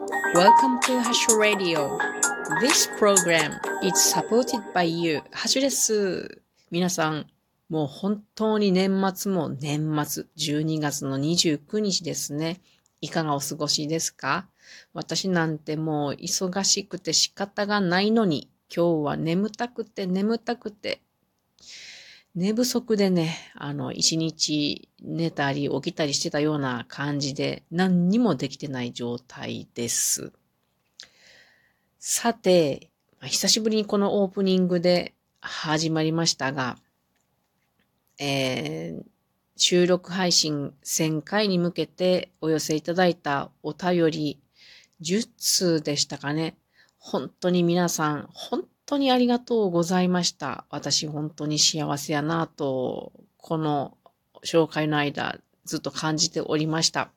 Welcome to Hash Radio. This program is supported by you. ハッシュです。皆さん、もう本当に年末も年末、12月の29日ですね。いかがお過ごしですか？私なんてもう忙しくて仕方がないのに、今日は眠たくて眠たくて、寝不足でね、あの、一日寝たり起きたりしてたような感じで、何にもできてない状態です。さて、久しぶりにこのオープニングで始まりましたが、えー、収録配信1000回に向けてお寄せいただいたお便り10通でしたかね。本当に皆さん、本当にありがとうございました。私本当に幸せやなと、この紹介の間ずっと感じておりました。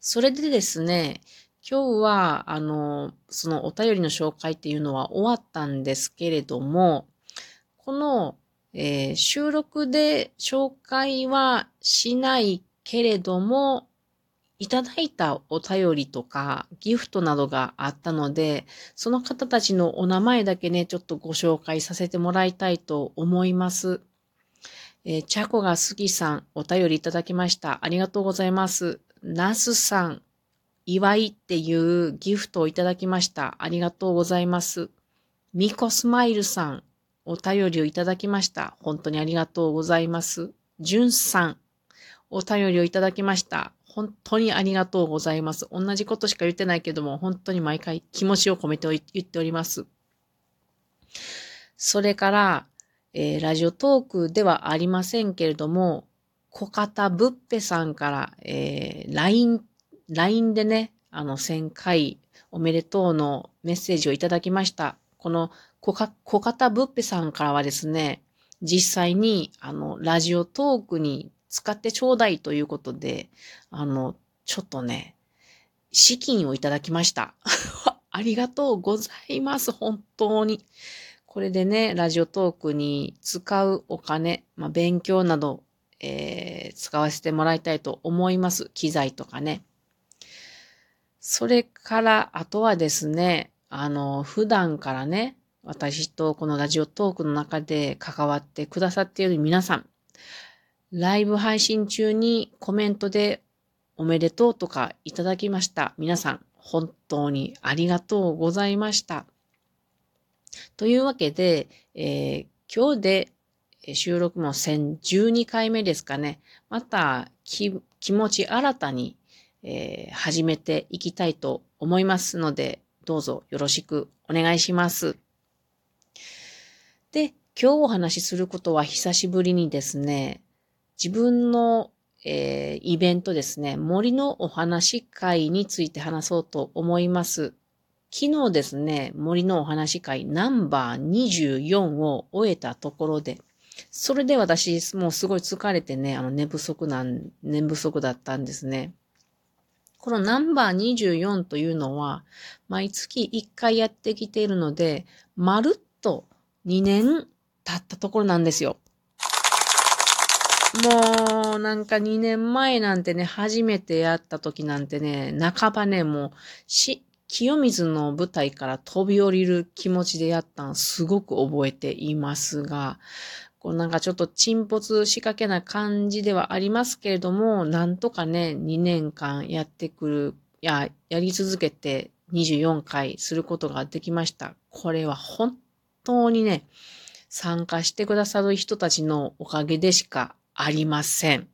それでですね、今日は、あの、そのお便りの紹介っていうのは終わったんですけれども、この、えー、収録で紹介はしないけれども、いただいたお便りとかギフトなどがあったので、その方たちのお名前だけね、ちょっとご紹介させてもらいたいと思います。えー、チャコが好きさん、お便りいただきました。ありがとうございます。ナスさん、祝いっていうギフトをいただきました。ありがとうございます。ミコスマイルさん、お便りをいただきました。本当にありがとうございます。ジュンさん、お便りをいただきました。本当にありがとうございます。同じことしか言ってないけども、本当に毎回気持ちを込めて言っております。それから、えー、ラジオトークではありませんけれども、小方ぶっぺさんから、えー、LINE、LINE でね、あの、1000回おめでとうのメッセージをいただきました。この小方ぶっぺさんからはですね、実際に、あの、ラジオトークに使ってちょうだいということで、あの、ちょっとね、資金をいただきました。ありがとうございます。本当に。これでね、ラジオトークに使うお金、まあ、勉強など、えー、使わせてもらいたいと思います。機材とかね。それから、あとはですね、あの、普段からね、私とこのラジオトークの中で関わってくださっている皆さん、ライブ配信中にコメントでおめでとうとかいただきました。皆さん、本当にありがとうございました。というわけで、えー、今日で収録も1012回目ですかね。また気持ち新たに、えー、始めていきたいと思いますので、どうぞよろしくお願いします。で、今日お話しすることは久しぶりにですね、自分の、えー、イベントですね、森のお話会について話そうと思います。昨日ですね、森のお話会ナンバー24を終えたところで、それで私、もうすごい疲れてね、あの寝不足なん、寝不足だったんですね。このナンバー24というのは、毎月1回やってきているので、まるっと2年経ったところなんですよ。もう、なんか2年前なんてね、初めてやった時なんてね、半ばね、もう、し、清水の舞台から飛び降りる気持ちでやったんすごく覚えていますが、こうなんかちょっと沈没しかけな感じではありますけれども、なんとかね、2年間やってくる、や、やり続けて24回することができました。これは本当にね、参加してくださる人たちのおかげでしかありません。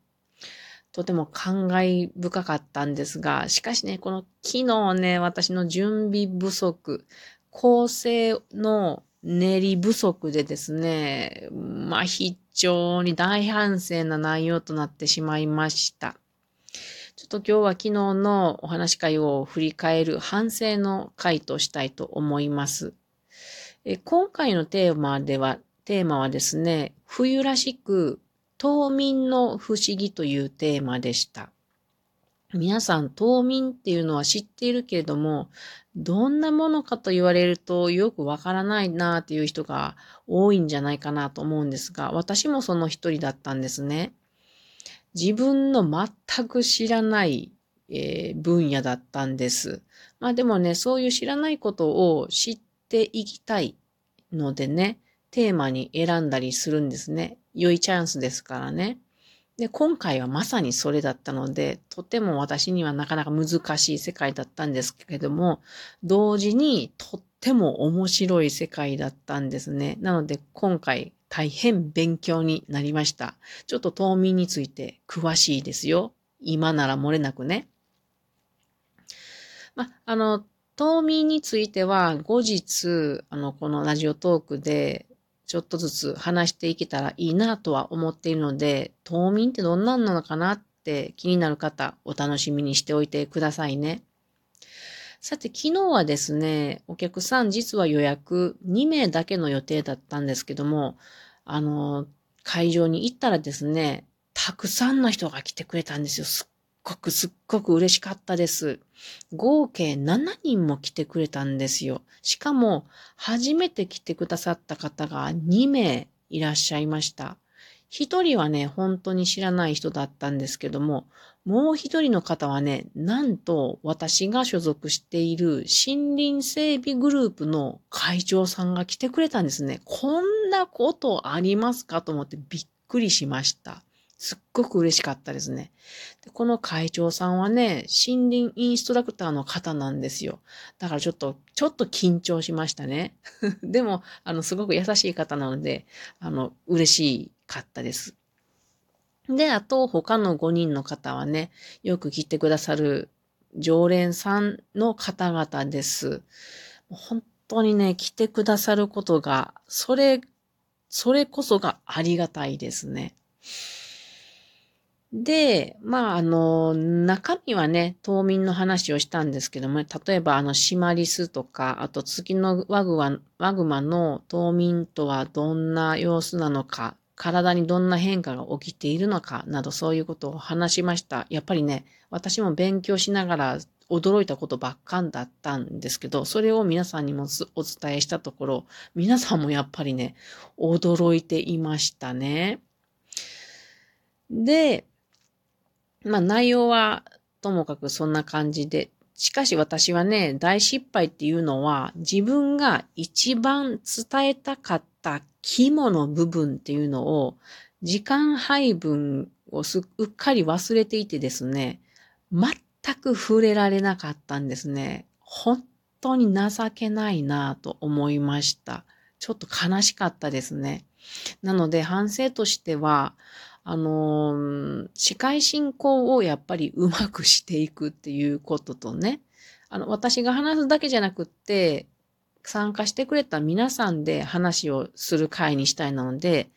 とても感慨深かったんですが、しかしね、この昨日ね、私の準備不足、構成の練り不足でですね、まあ非常に大反省な内容となってしまいました。ちょっと今日は昨日のお話会を振り返る反省の回としたいと思います。え今回のテーマでは、テーマはですね、冬らしく冬眠の不思議というテーマでした。皆さん、冬眠っていうのは知っているけれども、どんなものかと言われるとよくわからないなっていう人が多いんじゃないかなと思うんですが、私もその一人だったんですね。自分の全く知らないえー、分野だったんです。まあでもね、そういう知らないことを知っていきたいのでね、テーマに選んだりするんですね。良いチャンスですからね。で、今回はまさにそれだったので、とても私にはなかなか難しい世界だったんですけれども、同時にとっても面白い世界だったんですね。なので今回大変勉強になりました。ちょっと冬眠について詳しいですよ。今なら漏れなくね。ま、あの、冬眠については後日、あの、このラジオトークでちょっとずつ話していけたらいいなとは思っているので、冬眠ってどんなんなのかなって気になる方、お楽しみにしておいてくださいね。さて、昨日はですね、お客さん実は予約2名だけの予定だったんですけども、あの、会場に行ったらですね、たくさんの人が来てくれたんですよ。すっごくすっごく嬉しかったです。合計7人も来てくれたんですよ。しかも、初めて来てくださった方が2名いらっしゃいました。一人はね、本当に知らない人だったんですけども、もう一人の方はね、なんと私が所属している森林整備グループの会長さんが来てくれたんですね。こんなことありますか？と思ってびっくりしました。すっごく嬉しかったですね。でこの会長さんはね、森林インストラクターの方なんですよ。だからちょっと、ちょっと緊張しましたね。でも、あの、すごく優しい方なので、あの、嬉しかったです。で、あと、他の5人の方はね、よく来てくださる常連さんの方々です。本当にね、来てくださることが、それ、それこそがありがたいですね。で、まあ、あの、中身はね、冬眠の話をしたんですけども、例えば、あの、シマリスとか、あと月のワグワワグマの冬眠とはどんな様子なのか、体にどんな変化が起きているのか、などそういうことを話しました。やっぱりね、私も勉強しながら驚いたことばっかんだったんですけど、それを皆さんにもお伝えしたところ、皆さんもやっぱりね、驚いていましたね。で、まあ内容はともかくそんな感じで、しかし私はね、大失敗っていうのは自分が一番伝えたかった肝の部分っていうのを時間配分をすっかり忘れていてですね、全く触れられなかったんですね。本当に情けないなぁと思いました。ちょっと悲しかったですね。なので反省としては、あのー、司会進行をやっぱりうまくしていくっていうこととね、あの、私が話すだけじゃなくって、参加してくれた皆さんで話をする会にしたいなので、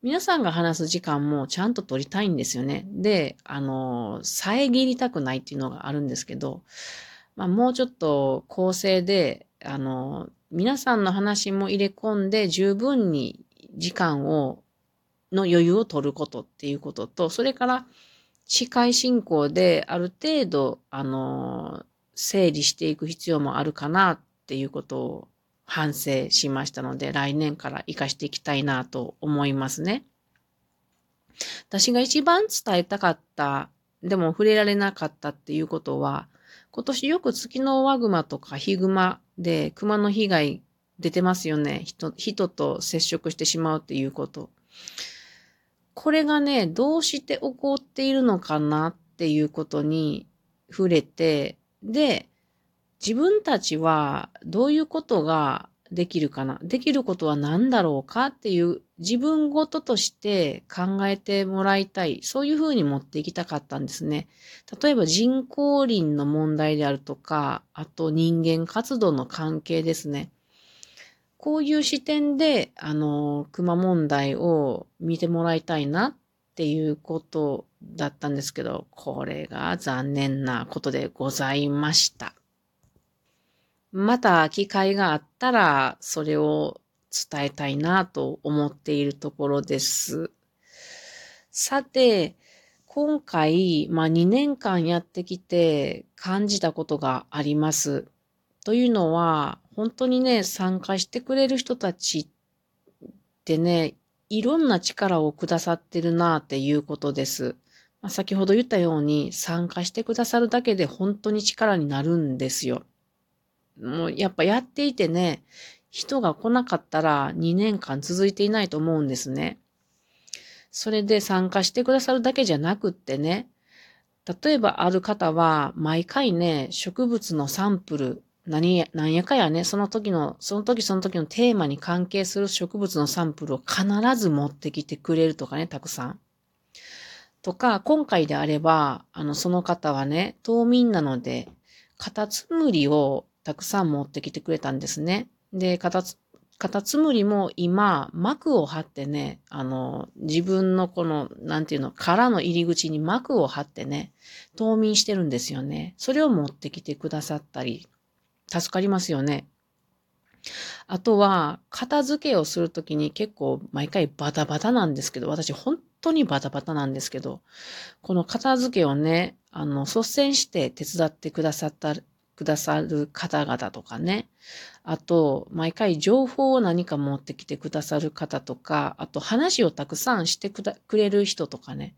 皆さんが話す時間もちゃんと取りたいんですよね。で、あの、遮りたくないっていうのがあるんですけど、まあ、もうちょっと構成で、あの、皆さんの話も入れ込んで十分に時間をの余裕を取ることっていうことと、それから司会進行である程度、あの、整理していく必要もあるかなっていうことを反省しましたので、来年から活かしていきたいなと思いますね。私が一番伝えたかった、でも触れられなかったっていうことは、今年よく月のワグマとかヒグマで熊の被害出てますよね。人、人と接触してしまうっていうこと。これがね、どうして起こっているのかなっていうことに触れて、で、自分たちはどういうことができるかな？できることは何だろうかっていう自分ごととして考えてもらいたい。そういうふうに持っていきたかったんですね。例えば人工林の問題であるとか、あと人間活動の関係ですね。こういう視点で、あの、熊問題を見てもらいたいなっていうことだったんですけど、これが残念なことでございました。また機会があったら、それを伝えたいなと思っているところです。さて、今回、まあ2年間やってきて感じたことがあります。というのは、本当にね、参加してくれる人たちってね、いろんな力をくださってるなっていうことです。まあ、先ほど言ったように参加してくださるだけで本当に力になるんですよ。もうやっぱやっていてね、人が来なかったら2年間続いていないと思うんですね。それで参加してくださるだけじゃなくってね、例えばある方は毎回ね、植物のサンプル、何や、何やかやね、その時の、その時その時のテーマに関係する植物のサンプルを必ず持ってきてくれるとかね、たくさん。とか、今回であれば、あの、その方はね、島民なので、カタツムリをたくさん持ってきてくれたんですね。で、カタツ、カタツムリも今、膜を張ってね、あの、自分のこの、なんていうの、殻の入り口に膜を張ってね、冬眠してるんですよね。それを持ってきてくださったり、助かりますよね。あとは、片付けをするときに結構毎回バタバタなんですけど、私本当にバタバタなんですけど、この片付けをね、あの、率先して手伝ってくださったくださる方々とかね。あと、毎回情報を何か持ってきてくださる方とか、あと話をたくさんしてくれる人とかね。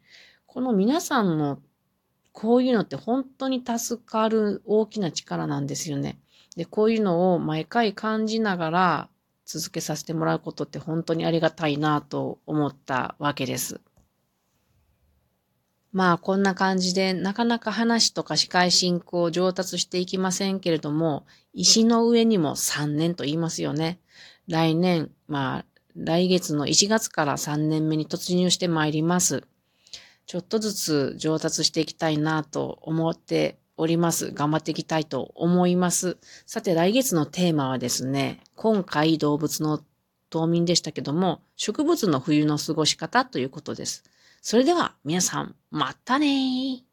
この皆さんのこういうのって本当に助かる大きな力なんですよね。で、こういうのを毎回感じながら続けさせてもらうことって本当にありがたいなと思ったわけです。まあこんな感じでなかなか話とか司会進行上達していきませんけれども、石の上にも3年と言いますよね。来年、まあ来月の1月から3年目に突入してまいります。ちょっとずつ上達していきたいなと思っております。頑張っていきたいと思います。さて来月のテーマはですね、今回動物の冬眠でしたけども、植物の冬の過ごし方ということです。それでは皆さん、またねー